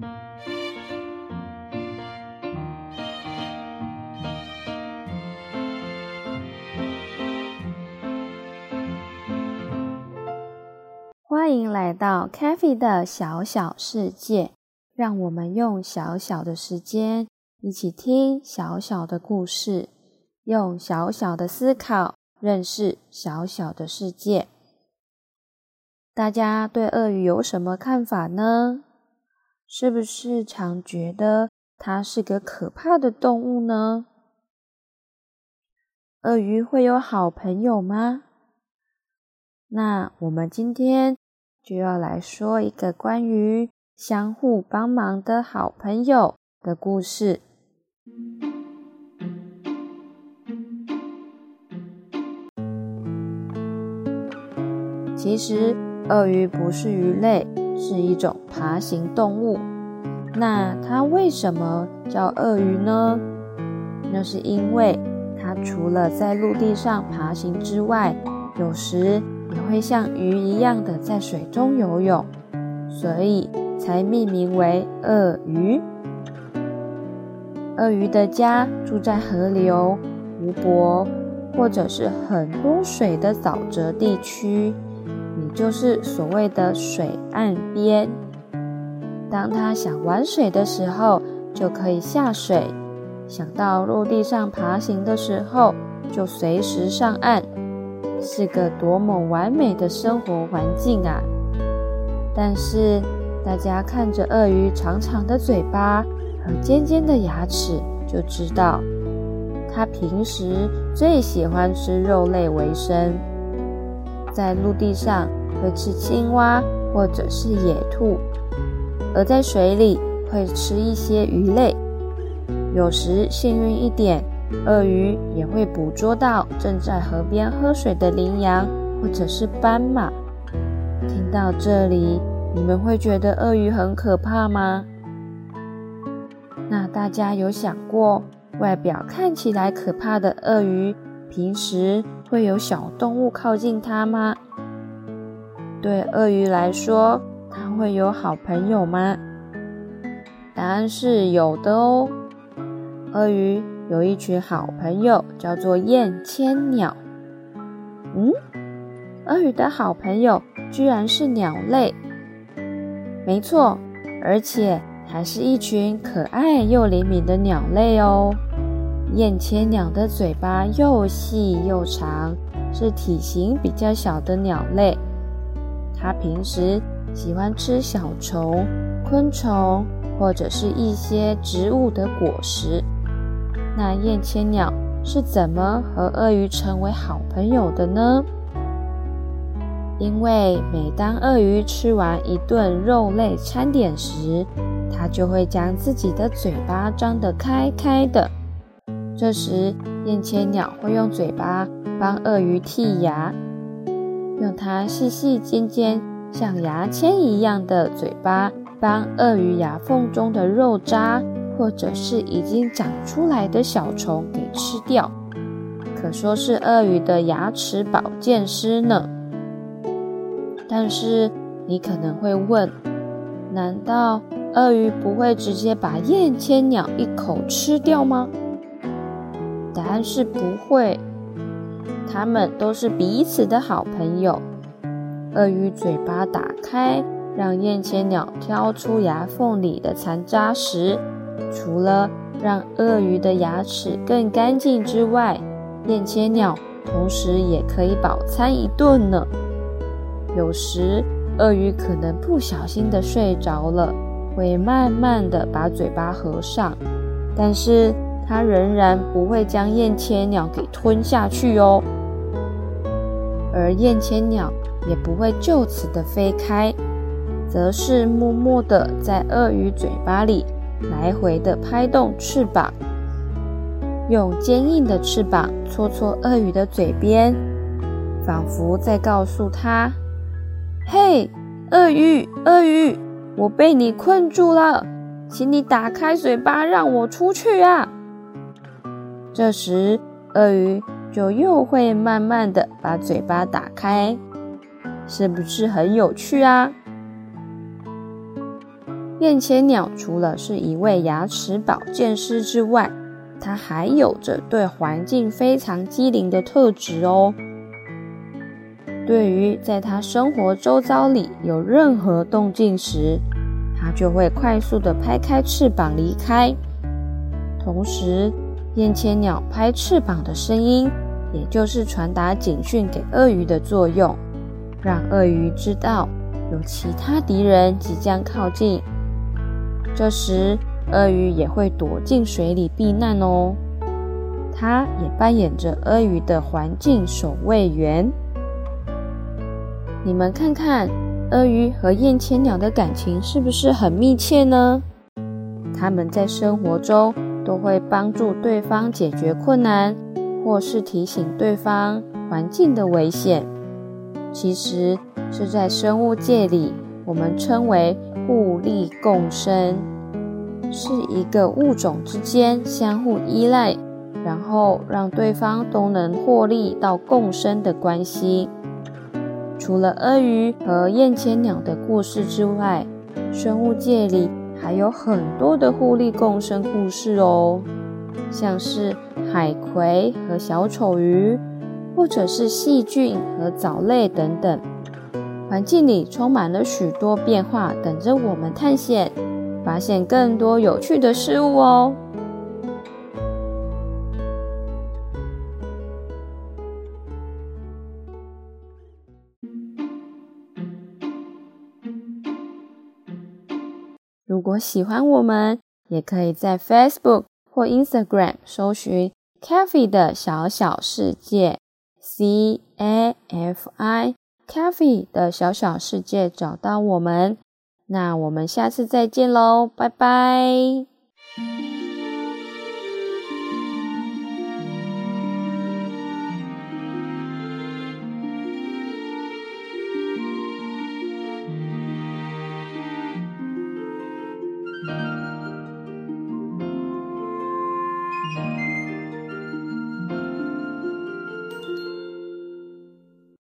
欢迎来到 c a f e 的小小世界，让我们用小小的时间一起听小小的故事，用小小的思考认识小小的世界。大家对鳄鱼有什么看法呢？是不是常觉得它是个可怕的动物呢？鳄鱼会有好朋友吗？那我们今天。就要来说一个关于相互帮忙的好朋友的故事。其实，鳄鱼不是鱼类，是一种爬行动物。那它为什么叫鳄鱼呢？那是因为它除了在陆地上爬行之外，有时。也会像鱼一样的在水中游泳，所以才命名为鳄鱼。鳄鱼的家住在河流、湖泊，或者是很多水的沼泽地区，就是所谓的水岸边。当他想玩水的时候，就可以下水；想到陆地上爬行的时候，就随时上岸。是个多么完美的生活环境啊！但是大家看着鳄鱼长长的嘴巴和尖尖的牙齿，就知道它平时最喜欢吃肉类为生。在陆地上会吃青蛙或者是野兔，而在水里会吃一些鱼类。有时幸运一点。鳄鱼也会捕捉到正在河边喝水的羚羊或者是斑马。听到这里，你们会觉得鳄鱼很可怕吗？那大家有想过，外表看起来可怕的鳄鱼，平时会有小动物靠近它吗？对鳄鱼来说，它会有好朋友吗？答案是有的哦，鳄鱼。有一群好朋友，叫做燕千鸟。嗯，鳄鱼的好朋友居然是鸟类。没错，而且还是一群可爱又灵敏的鸟类哦。燕千鸟的嘴巴又细又长，是体型比较小的鸟类。它平时喜欢吃小虫、昆虫或者是一些植物的果实。那燕千鸟是怎么和鳄鱼成为好朋友的呢？因为每当鳄鱼吃完一顿肉类餐点时，它就会将自己的嘴巴张得开开的。这时，燕千鸟会用嘴巴帮鳄鱼剔牙，用它细细尖尖像牙签一样的嘴巴帮鳄鱼牙缝中的肉渣。或者是已经长出来的小虫给吃掉，可说是鳄鱼的牙齿保健师呢。但是你可能会问：难道鳄鱼不会直接把燕千鸟一口吃掉吗？答案是不会，它们都是彼此的好朋友。鳄鱼嘴巴打开，让燕千鸟挑出牙缝里的残渣时。除了让鳄鱼的牙齿更干净之外，燕千鸟同时也可以饱餐一顿呢。有时鳄鱼可能不小心的睡着了，会慢慢的把嘴巴合上，但是它仍然不会将燕千鸟给吞下去哦。而燕千鸟也不会就此的飞开，则是默默的在鳄鱼嘴巴里。来回的拍动翅膀，用坚硬的翅膀戳戳鳄鱼的嘴边，仿佛在告诉他：“嘿，鳄鱼，鳄鱼，我被你困住了，请你打开嘴巴，让我出去啊！”这时，鳄鱼就又会慢慢的把嘴巴打开，是不是很有趣啊？燕千鸟除了是一位牙齿保健师之外，它还有着对环境非常机灵的特质哦。对于在它生活周遭里有任何动静时，它就会快速的拍开翅膀离开。同时，燕千鸟拍翅膀的声音，也就是传达警讯给鳄鱼的作用，让鳄鱼知道有其他敌人即将靠近。这时，鳄鱼也会躲进水里避难哦。它也扮演着鳄鱼的环境守卫员。你们看看，鳄鱼和燕千鸟的感情是不是很密切呢？他们在生活中都会帮助对方解决困难，或是提醒对方环境的危险。其实是在生物界里。我们称为互利共生，是一个物种之间相互依赖，然后让对方都能获利到共生的关系。除了鳄鱼和燕千鸟的故事之外，生物界里还有很多的互利共生故事哦，像是海葵和小丑鱼，或者是细菌和藻类等等。环境里充满了许多变化，等着我们探险，发现更多有趣的事物哦。如果喜欢我们，也可以在 Facebook 或 Instagram 搜寻 “Cafe 的小小世界 ”，C A F I。Cafe 的小小世界找到我们，那我们下次再见喽，拜拜。